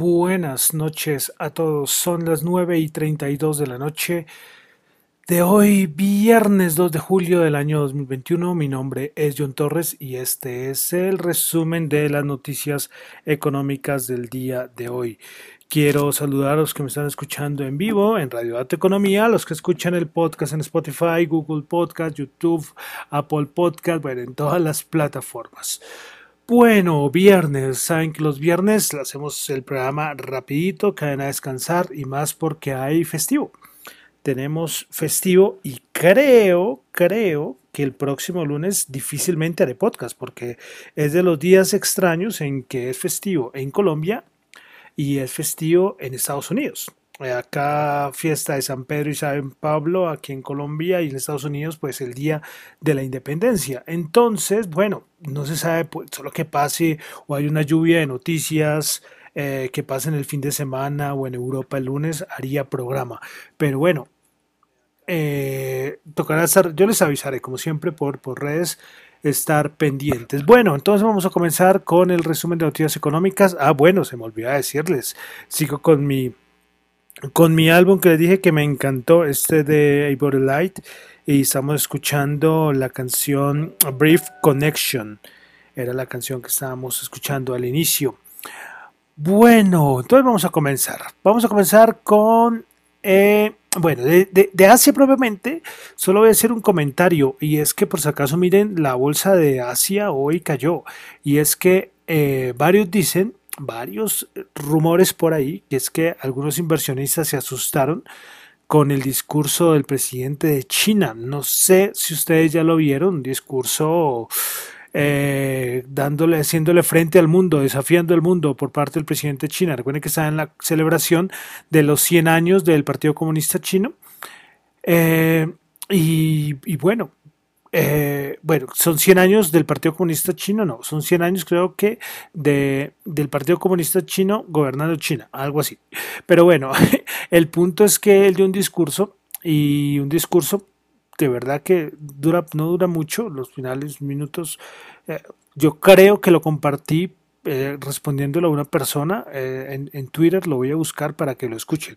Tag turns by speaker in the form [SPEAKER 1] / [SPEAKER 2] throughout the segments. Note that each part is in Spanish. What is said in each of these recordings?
[SPEAKER 1] Buenas noches a todos. Son las 9 y 32 de la noche de hoy, viernes 2 de julio del año 2021. Mi nombre es John Torres y este es el resumen de las noticias económicas del día de hoy. Quiero saludar a los que me están escuchando en vivo en Radio Data Economía, a los que escuchan el podcast en Spotify, Google Podcast, YouTube, Apple Podcast, bueno, en todas las plataformas. Bueno, viernes, saben que los viernes hacemos el programa rapidito, caen a descansar y más porque hay festivo. Tenemos festivo y creo, creo que el próximo lunes difícilmente haré podcast porque es de los días extraños en que es festivo en Colombia y es festivo en Estados Unidos. Eh, acá fiesta de San Pedro y San Pablo, aquí en Colombia y en Estados Unidos, pues el día de la independencia. Entonces, bueno, no se sabe, pues, solo que pase o hay una lluvia de noticias eh, que pase en el fin de semana o en Europa el lunes, haría programa. Pero bueno, eh, tocará estar, yo les avisaré como siempre por, por redes estar pendientes. Bueno, entonces vamos a comenzar con el resumen de noticias económicas. Ah, bueno, se me olvidó decirles. Sigo con mi con mi álbum que les dije que me encantó, este de Ivory Light, y estamos escuchando la canción Brief Connection. Era la canción que estábamos escuchando al inicio. Bueno, entonces vamos a comenzar. Vamos a comenzar con, eh, bueno, de, de, Asia propiamente, solo voy a hacer un comentario, y es que por si acaso miren, la bolsa de Asia hoy cayó, y es que eh, varios dicen varios rumores por ahí, que es que algunos inversionistas se asustaron con el discurso del presidente de China. No sé si ustedes ya lo vieron, un discurso eh, dándole, haciéndole frente al mundo, desafiando al mundo por parte del presidente de China. Recuerden que está en la celebración de los 100 años del Partido Comunista Chino. Eh, y, bueno, eh, bueno, son 100 años del Partido Comunista Chino, no, son 100 años creo que de, del Partido Comunista Chino gobernando China, algo así. Pero bueno, el punto es que él dio un discurso y un discurso de verdad que dura, no dura mucho, los finales minutos. Eh, yo creo que lo compartí eh, respondiéndolo a una persona en, en, Twitter, lo voy a buscar para que lo escuchen,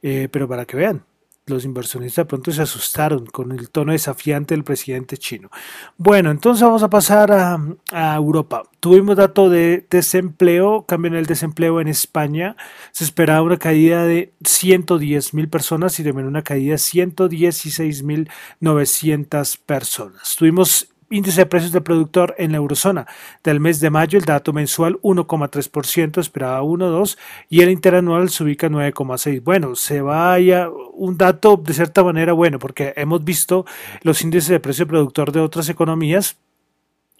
[SPEAKER 1] pero para que vean los inversionistas de pronto se asustaron con el tono desafiante del presidente chino. Bueno, entonces vamos a pasar a, Europa. Tuvimos dato de desempleo, cambio en el desempleo en España. Se esperaba una caída de 110 mil personas y también una caída de 116 mil 900 personas. Tuvimos índice de precios del productor en la eurozona. Del mes de mayo el dato mensual 1,3%, esperaba 1,2% y el interanual se ubica 9,6%. Bueno, se vaya un dato de cierta manera bueno porque hemos visto los índices de precio del productor de otras economías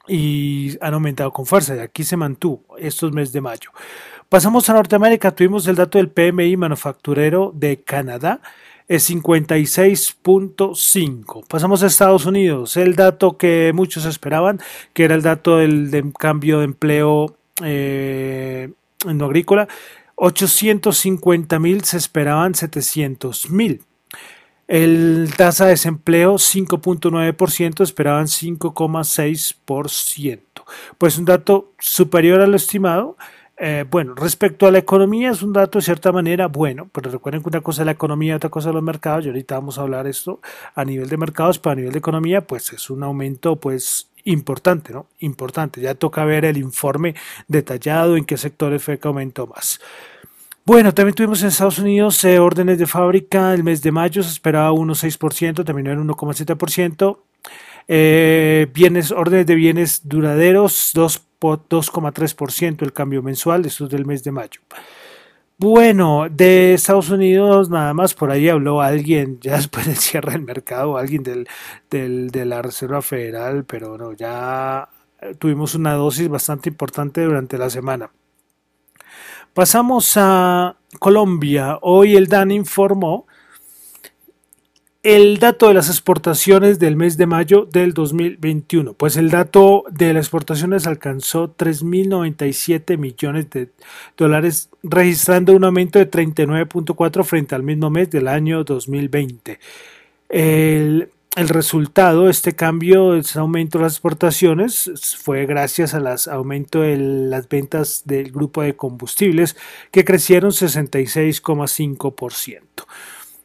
[SPEAKER 1] y han aumentado con fuerza. Y aquí se mantuvo estos meses de mayo. Pasamos a Norteamérica, tuvimos el dato del PMI manufacturero de Canadá es 56.5. Pasamos a Estados Unidos, el dato que muchos esperaban, que era el dato del, cambio de empleo eh, en lo agrícola, 850 mil se esperaban 700 mil. El tasa de desempleo 5.9%, esperaban 5,6%. Pues un dato superior a lo estimado, eh, bueno, respecto a la economía es un dato de cierta manera bueno, pero recuerden que una cosa es la economía, otra cosa es los mercados, y ahorita vamos a hablar esto a nivel de mercados, pero a nivel de economía, pues es un aumento pues importante, ¿no? Importante, ya toca ver el informe detallado en qué sectores fue que aumentó más. Bueno, también tuvimos en Estados Unidos eh, órdenes de fábrica el mes de mayo, se esperaba 1,6%, terminó en 1,7%. Eh, bienes, órdenes de bienes duraderos, 2,3% el cambio mensual, esto es del mes de mayo. Bueno, de Estados Unidos nada más, por ahí habló alguien, ya después del cierre del mercado, alguien del, del, de la Reserva Federal, pero no, ya tuvimos una dosis bastante importante durante la semana. Pasamos a Colombia. Hoy el DAN informó el dato de las exportaciones del mes de mayo del 2021. Pues el dato de las exportaciones alcanzó 3.097 millones de dólares, registrando un aumento de 39.4 frente al mismo mes del año 2020. El, resultado de este cambio, este aumento de las exportaciones, fue gracias al aumento de las ventas del grupo de combustibles que crecieron 66,5%.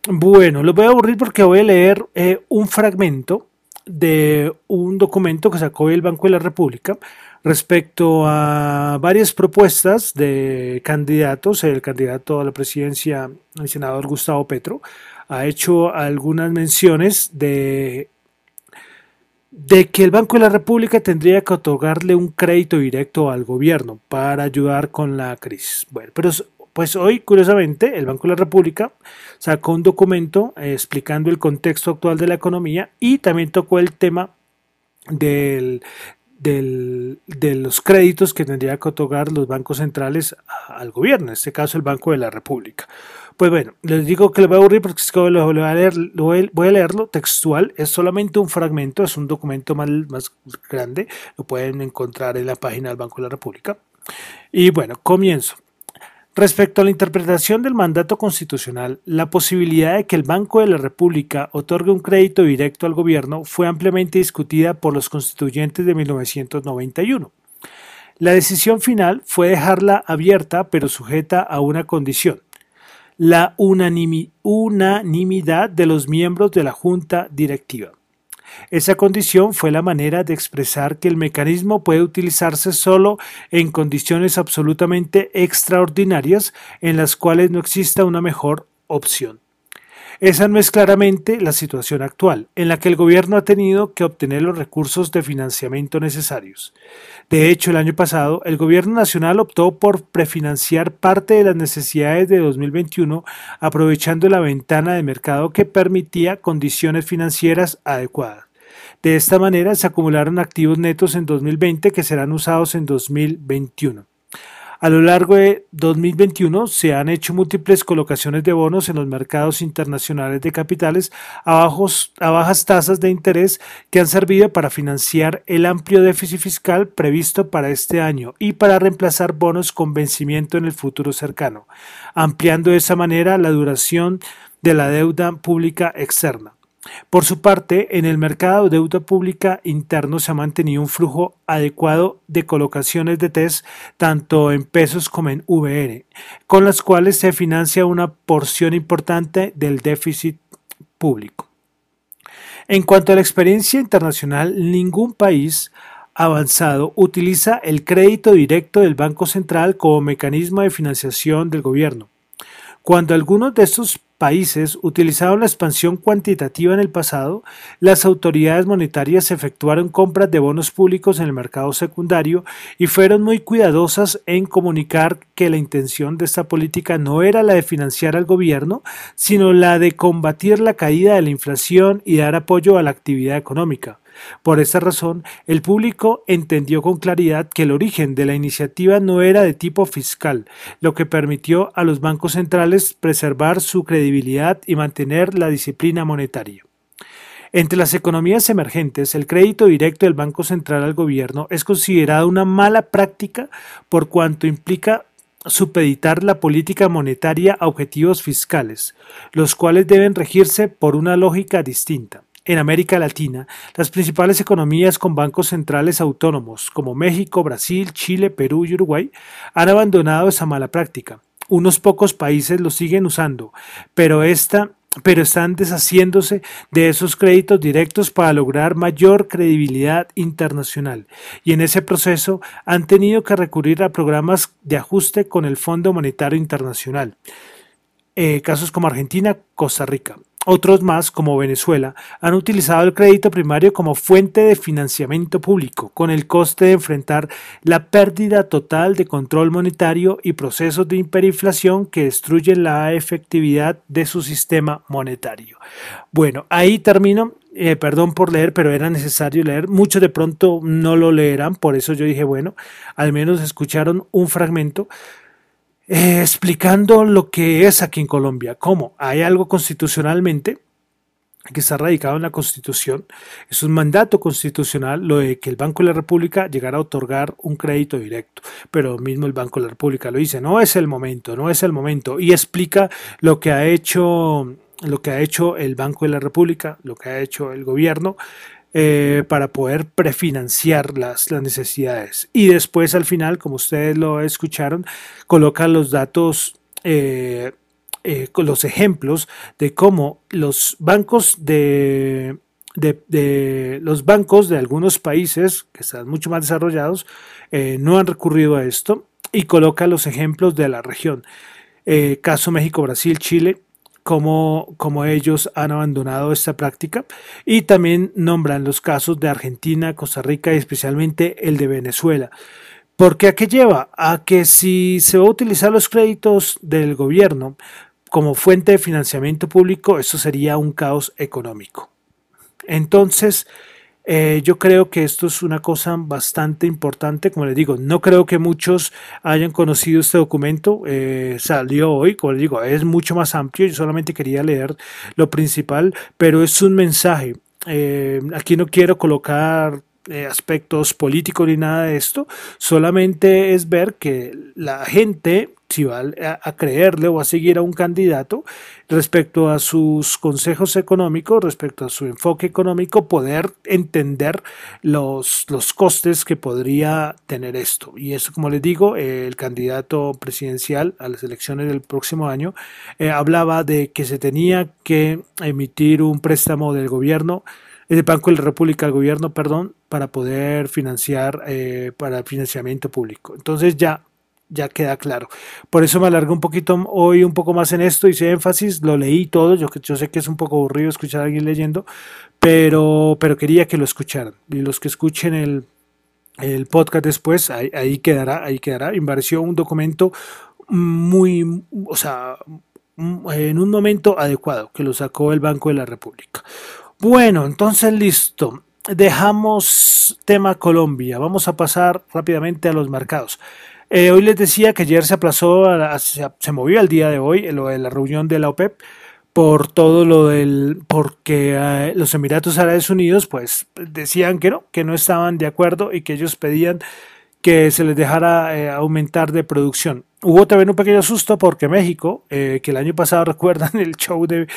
[SPEAKER 1] Bueno, lo voy a aburrir porque voy a leer eh, un fragmento de un documento que sacó el Banco de la República respecto a varias propuestas de candidatos. El candidato a la presidencia, el senador Gustavo Petro, ha hecho algunas menciones de, de que el Banco de la República tendría que otorgarle un crédito directo al gobierno para ayudar con la crisis. Bueno, pero pues hoy, curiosamente, el Banco de la República sacó un documento eh, explicando el contexto actual de la economía y también tocó el tema de los créditos que tendría que otorgar los bancos centrales al gobierno, en este caso el Banco de la República. Pues bueno, les digo que les voy a aburrir porque es que voy a, leer, a leerlo textual, es solamente un fragmento, es un documento más, más grande, lo pueden encontrar en la página del Banco de la República. Y bueno, comienzo. Respecto a la interpretación del mandato constitucional, la posibilidad de que el Banco de la República otorgue un crédito directo al gobierno fue ampliamente discutida por los constituyentes de 1991. La decisión final fue dejarla abierta pero sujeta a una condición, la unanimidad de los miembros de la Junta Directiva. Esa condición fue la manera de expresar que el mecanismo puede utilizarse solo en condiciones absolutamente extraordinarias en las cuales no exista una mejor opción. Esa no es claramente la situación actual, en la que el gobierno ha tenido que obtener los recursos de financiamiento necesarios. De hecho, el año pasado, el gobierno nacional optó por prefinanciar parte de las necesidades de 2021, aprovechando la ventana de mercado que permitía condiciones financieras adecuadas. De esta manera se acumularon activos netos en 2020 que serán usados en 2021. A lo largo de 2021 se han hecho múltiples colocaciones de bonos en los mercados internacionales de capitales a, a, bajas tasas de interés que han servido para financiar el amplio déficit fiscal previsto para este año y para reemplazar bonos con vencimiento en el futuro cercano, ampliando de esa manera la duración de la deuda pública externa. Por su parte, en el mercado de deuda pública interno se ha mantenido un flujo adecuado de colocaciones de TES tanto en pesos como en VR, con las cuales se financia una porción importante del déficit público. En cuanto a la experiencia internacional, ningún país avanzado utiliza el crédito directo del Banco Central como mecanismo de financiación del gobierno. Cuando algunos de estos países utilizaron la expansión cuantitativa en el pasado, las autoridades monetarias efectuaron compras de bonos públicos en el mercado secundario y fueron muy cuidadosas en comunicar que la intención de esta política no era la de financiar al gobierno, sino la de combatir la caída de la inflación y dar apoyo a la actividad económica. Por esta razón, el público entendió con claridad que el origen de la iniciativa no era de tipo fiscal, lo que permitió a los bancos centrales preservar su credibilidad y mantener la disciplina monetaria. Entre las economías emergentes, el crédito directo del Banco Central al gobierno es considerado una mala práctica por cuanto implica supeditar la política monetaria a objetivos fiscales, los cuales deben regirse por una lógica distinta. En América Latina, las principales economías con bancos centrales autónomos, como México, Brasil, Chile, Perú y Uruguay, han abandonado esa mala práctica. Unos pocos países lo siguen usando, pero están deshaciéndose de esos créditos directos para lograr mayor credibilidad internacional y en ese proceso han tenido que recurrir a programas de ajuste con el Fondo Monetario Internacional. Eh, casos como Argentina, Costa Rica. Otros más, como Venezuela, han utilizado el crédito primario como fuente de financiamiento público, con el coste de enfrentar la pérdida total de control monetario y procesos de hiperinflación que destruyen la efectividad de su sistema monetario. Bueno, ahí termino. Eh, perdón por leer, pero era necesario leer. Muchos de pronto no lo leerán, por eso yo dije, bueno, al menos escucharon un fragmento. Eh, explicando lo que es aquí en Colombia. ¿Cómo? Hay algo constitucionalmente que está radicado en la Constitución. Es un mandato constitucional lo de que el Banco de la República llegara a otorgar un crédito directo. Pero mismo el Banco de la República lo dice, no es el momento, no es el momento. Y explica lo que ha hecho lo que ha hecho el Banco de la República, lo que ha hecho el gobierno eh, para poder prefinanciar las, las, necesidades. Y después al final, como ustedes lo escucharon, coloca los datos, eh, eh, los ejemplos de cómo los bancos de, los bancos de algunos países que están mucho más desarrollados no han recurrido a esto y coloca los ejemplos de la región. caso México, Brasil, Chile, cómo, ellos han abandonado esta práctica y también nombran los casos de Argentina, Costa Rica y especialmente el de Venezuela. Porque a qué lleva? A que si se va a utilizar los créditos del gobierno como fuente de financiamiento público, eso sería un caos económico. Entonces, eh, yo creo que esto es una cosa bastante importante, como les digo, no creo que muchos hayan conocido este documento, eh, salió hoy, como les digo, es mucho más amplio, yo solamente quería leer lo principal, pero es un mensaje. Eh, aquí no quiero colocar aspectos políticos ni nada de esto, solamente es ver que la gente, si va a, creerle o a seguir a un candidato respecto a sus consejos económicos, respecto a su enfoque económico, poder entender los, los costes que podría tener esto. Y eso, como les digo, el candidato presidencial a las elecciones del próximo año eh, hablaba de que se tenía que emitir un préstamo del gobierno el Banco de la República, el gobierno, perdón, para poder financiar eh, para el financiamiento público. Entonces ya ya queda claro. Por eso me alargué un poquito hoy un poco más en esto, hice énfasis, lo leí todo, yo, yo sé que es un poco aburrido escuchar a alguien leyendo, pero, pero quería que lo escucharan. Y los que escuchen el, el podcast después, ahí, quedará, ahí quedará. Me un documento muy, o sea, en un momento adecuado que lo sacó el Banco de la República. Bueno, entonces listo. Dejamos tema Colombia. Vamos a pasar rápidamente a los mercados. Eh, hoy les decía que ayer se aplazó, se, movió al día de hoy lo de la reunión de la OPEP por todo lo del, porque eh, los Emiratos Árabes Unidos pues decían que no, que no estaban de acuerdo y que ellos pedían que se les dejara eh, aumentar de producción. Hubo también un pequeño susto porque México, eh, que el año pasado recuerdan el show de,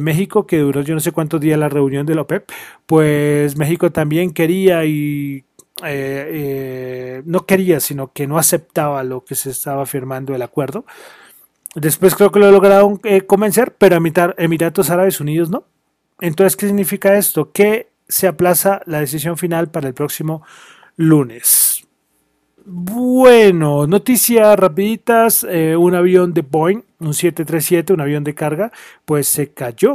[SPEAKER 1] México que duró yo no sé cuántos días la reunión de la OPEP, pues México también quería y eh, no quería, sino que no aceptaba lo que se estaba firmando el acuerdo. Después creo que lo lograron convencer, pero Emiratos Árabes Unidos no. Entonces, ¿qué significa esto? Que se aplaza la decisión final para el próximo lunes. Bueno, noticias rapiditas. Eh, un avión de Boeing, un 737, un avión de carga, pues se cayó.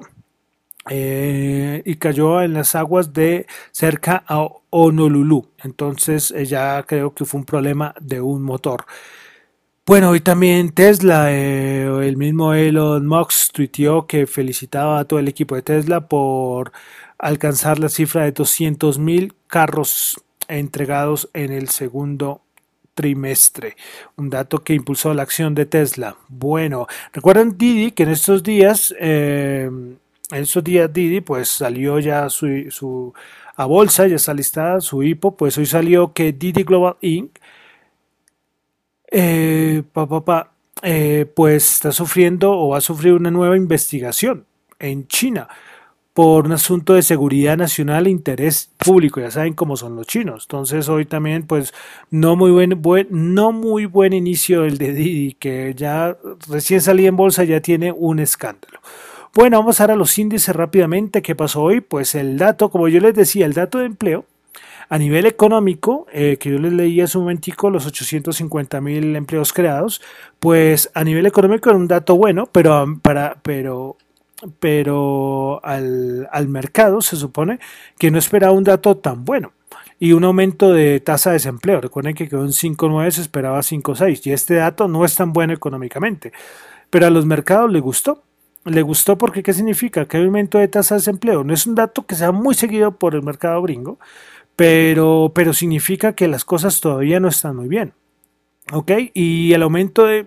[SPEAKER 1] Eh, y cayó en las aguas de cerca a Honolulu. Entonces eh, ya creo que fue un problema de un motor. Bueno, y también Tesla, el mismo Elon Musk tuiteó que felicitaba a todo el equipo de Tesla por alcanzar la cifra de 200.000 carros entregados en el segundo trimestre, un dato que impulsó la acción de Tesla. Bueno, recuerdan Didi que en estos días, eh, en estos días Didi pues salió ya su, a bolsa, ya está listada su hipo, pues hoy salió que Didi Global Inc. Eh, eh, pues está sufriendo o va a sufrir una nueva investigación en China por un asunto de seguridad nacional e interés público. Ya saben cómo son los chinos. Entonces hoy también, pues, no muy buen, buen, no muy buen inicio el de Didi, que ya recién salía en bolsa, ya tiene un escándalo. Bueno, vamos ahora a los índices rápidamente. ¿Qué pasó hoy? Pues el dato, como yo les decía, el dato de empleo a nivel económico, eh, que yo les leí hace un momentico, los 850 mil empleos creados, pues a nivel económico era un dato bueno, pero, para, pero pero al, mercado se supone que no esperaba un dato tan bueno y un aumento de tasa de desempleo. Recuerden que quedó en 5.9, se esperaba 5.6 y este dato no es tan bueno económicamente, pero a los mercados le gustó. Le gustó porque ¿qué significa? Que hay aumento de tasa de desempleo. No es un dato que sea muy seguido por el mercado gringo, pero, pero significa que las cosas todavía no están muy bien. ¿Ok? Y el aumento de,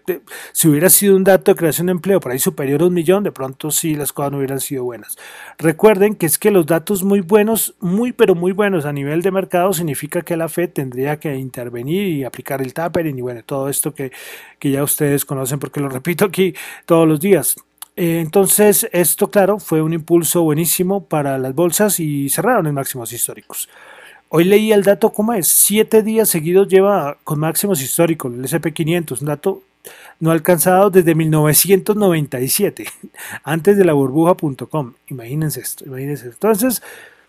[SPEAKER 1] si hubiera sido un dato de creación de empleo por ahí superior a un millón, de pronto sí las cosas no hubieran sido buenas. Recuerden que es que los datos muy buenos, muy pero muy buenos a nivel de mercado significa que la Fed tendría que intervenir y aplicar el tapering y bueno, todo esto que, que ya ustedes conocen porque lo repito aquí todos los días. Eh, entonces, esto, claro, fue un impulso buenísimo para las bolsas y cerraron en máximos históricos. Hoy leí el dato, ¿cómo es? Siete días seguidos lleva con máximos históricos, el SP500, un dato no alcanzado desde 1997, antes de la burbuja.com. Imagínense esto, imagínense. Entonces,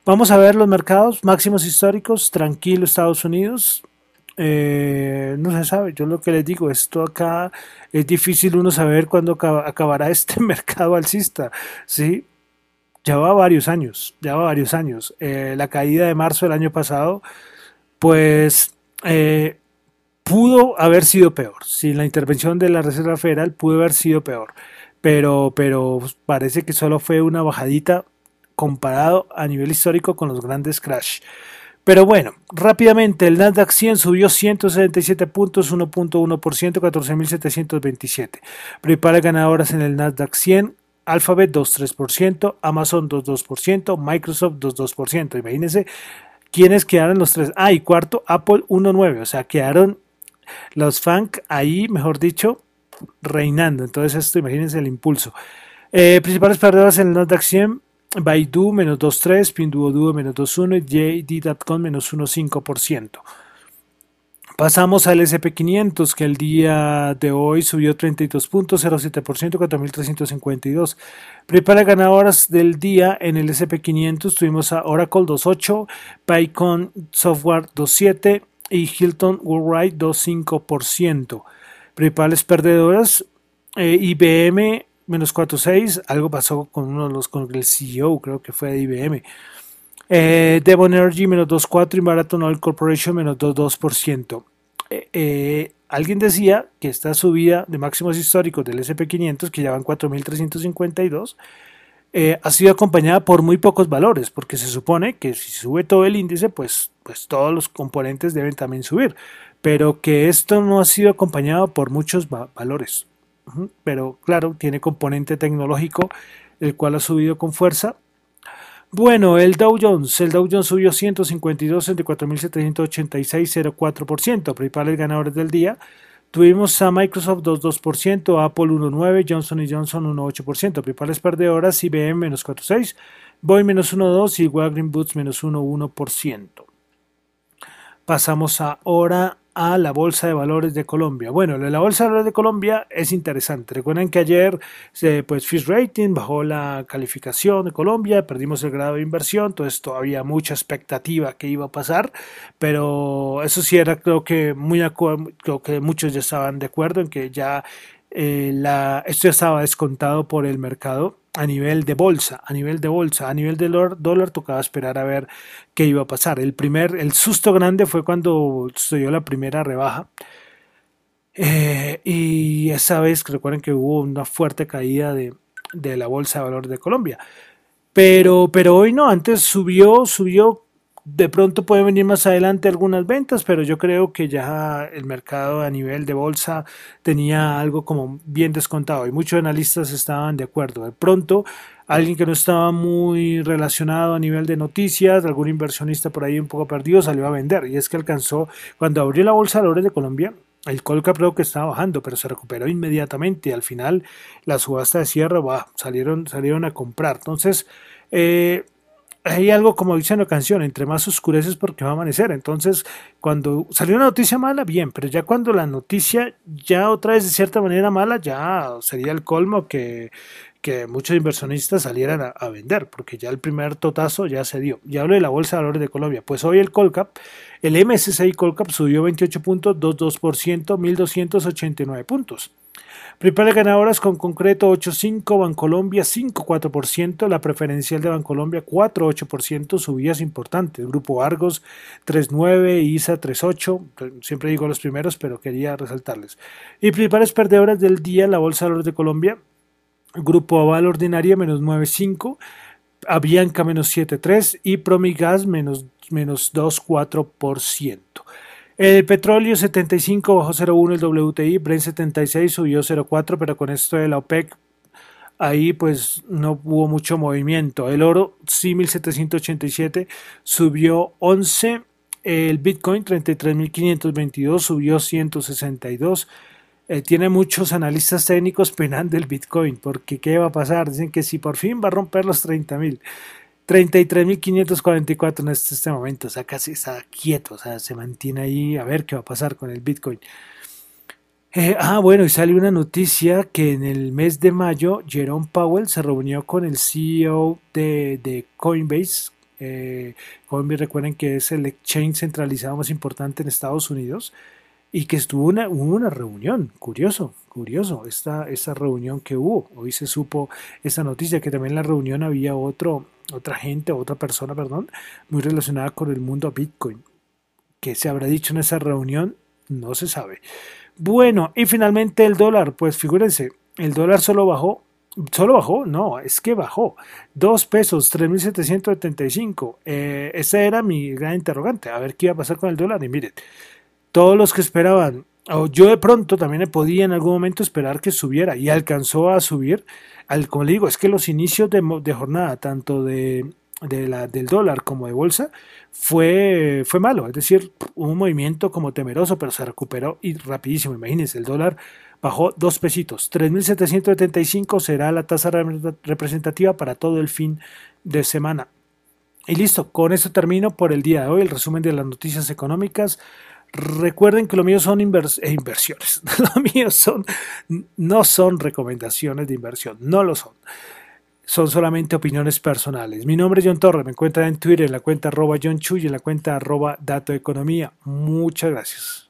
[SPEAKER 1] vamos a ver los mercados máximos históricos, tranquilo Estados Unidos. Eh, no se sabe, yo lo que les digo, esto acá es difícil uno saber cuándo acabará este mercado alcista, ¿sí? Ya va varios años, ya va varios años. Eh, la caída de marzo del año pasado, pues eh, pudo haber sido peor. Sin la intervención de la Reserva Federal pudo haber sido peor. Pero, pero parece que solo fue una bajadita comparado a nivel histórico con los grandes crash. Pero bueno, rápidamente el Nasdaq 100 subió 177 puntos, 1.1%, 14.727. Principales ganadoras en el Nasdaq 100, Alphabet 2.3%, Amazon 2.2%, Microsoft 2.2%. Imagínense quiénes quedaron los tres. Ah, y cuarto, Apple 1.9%. O sea, quedaron los funk ahí, mejor dicho, reinando. Entonces, esto, imagínense el impulso. Eh, principales perdedoras en el Nasdaq 100, Baidu menos 2.3, Pinduoduo menos 2.1 y JD.com menos 1.5%. Pasamos al SP500 que el día de hoy subió 32.07%, 4.352. Prepara ganadoras del día en el SP500 tuvimos a Oracle 2.8, PyCon Software 2.7 y Hilton Worldwide 2.5%. Principales perdedoras, eh, IBM menos 4.6, algo pasó con uno de los, con el CEO, creo que fue de IBM. Eh, Devon Energy menos 2.4 y Marathon Oil Corporation menos 2.2%. Eh, eh, alguien decía que esta subida de máximos históricos del SP500, que ya van 4.352, eh, ha sido acompañada por muy pocos valores, porque se supone que si sube todo el índice, pues, pues todos los componentes deben también subir, pero que esto no ha sido acompañado por muchos valores. Pero claro, tiene componente tecnológico, el cual ha subido con fuerza. Bueno, el Dow Jones, el Dow Jones subió 152 entre 4.786,04%, principales ganadores del día. Tuvimos a Microsoft 2.2%, Apple 1.9%, Johnson Johnson 1.8%, principales perdedoras, IBM menos 4.6%, Boeing menos 1.2% y Walgreens Boots menos 1.1%. Pasamos ahora a la Bolsa de Valores de Colombia. Bueno, la Bolsa de Valores de Colombia es interesante. Recuerden que ayer, pues, Fish Rating bajó la calificación de Colombia, perdimos el grado de inversión, entonces todavía mucha expectativa que iba a pasar, pero eso sí era, creo que muy, creo muchos ya estaban de acuerdo en que ya eh, la, esto ya estaba descontado por el mercado a nivel de bolsa, a nivel de bolsa, a nivel de dólar, tocaba esperar a ver qué iba a pasar. El primer, el susto grande fue cuando sucedió la primera rebaja. Eh, y esa vez recuerden que hubo una fuerte caída de, de la bolsa de valores de Colombia. Pero, pero hoy no, antes subió, subió de pronto pueden venir más adelante algunas ventas, pero yo creo que ya el mercado a nivel de bolsa tenía algo como bien descontado y muchos analistas estaban de acuerdo. De pronto, alguien que no estaba muy relacionado a nivel de noticias, algún inversionista por ahí un poco perdido, salió a vender y es que alcanzó, cuando abrió la bolsa de valores de Colombia, el Colcap creo que estaba bajando, pero se recuperó inmediatamente al final la subasta de cierre, salieron, salieron a comprar. Entonces, eh, hay algo como dice en la canción, entre más oscureces porque va a amanecer. Entonces, cuando salió una noticia mala, bien, pero ya cuando la noticia ya otra vez de cierta manera mala, ya sería el colmo que, que muchos inversionistas salieran a, vender, porque ya el primer totazo ya se dio. Ya hablo de la Bolsa de Valores de Colombia. Pues hoy el Colcap, el MSCI Colcap subió 28.22%, 1.289 puntos. Principales ganadoras con concreto 8.5, Bancolombia 5.4%, la preferencial de Bancolombia 4.8%, subidas importantes. Grupo Argos 3.9, ISA 3.8, siempre digo los primeros, pero quería resaltarles. Y principales perdedoras del día, la Bolsa de Valores de Colombia, Grupo Aval Ordinaria menos 9.5, Avianca menos 7.3 y Promigas menos, menos 2.4%. El petróleo 75 bajó 0.1 el WTI, Brent 76 subió 0.4, pero con esto de la OPEC ahí pues no hubo mucho movimiento. El oro sí 1787 subió 11, el Bitcoin 33.522 subió 162, eh, tiene muchos analistas técnicos penando el Bitcoin, porque ¿qué va a pasar? Dicen que si por fin va a romper los 30 mil. 33.544 en este, este, momento, o sea, casi está quieto, o sea, se mantiene ahí a ver qué va a pasar con el Bitcoin. Eh, ah, bueno, y sale una noticia que en el mes de mayo Jerome Powell se reunió con el CEO de, Coinbase. Eh, Coinbase, recuerden que es el exchange centralizado más importante en Estados Unidos y que estuvo una, una reunión, curioso, curioso, esta, esta reunión que hubo. Hoy se supo esta noticia, que también en la reunión había otro, otra gente, otra persona, perdón, muy relacionada con el mundo Bitcoin. ¿Qué se habrá dicho en esa reunión? No se sabe. Bueno, y finalmente el dólar, pues figúrense, el dólar solo bajó solo bajó, no, es que bajó. Dos pesos, 3.775. Eh, esa era mi gran interrogante. A ver qué iba a pasar con el dólar. Y miren, todos los que esperaban, o yo de pronto también podía en algún momento esperar que subiera y alcanzó a subir. Al, como le digo, es que los inicios de, jornada, tanto de, la, del dólar como de bolsa, fue, fue malo. Es decir, un movimiento como temeroso, pero se recuperó y rapidísimo. Imagínense, el dólar bajó dos pesitos. 3.775 será la tasa representativa para todo el fin de semana. Y listo, con eso termino por el día de hoy el resumen de las noticias económicas. Recuerden que lo mío son eh, inversiones. Lo mío son, no son recomendaciones de inversión, no lo son. Son solamente opiniones personales. Mi nombre es John Torres, me encuentran en Twitter en la cuenta arroba John Chuy y en la cuenta arroba Dato Economía. Muchas gracias.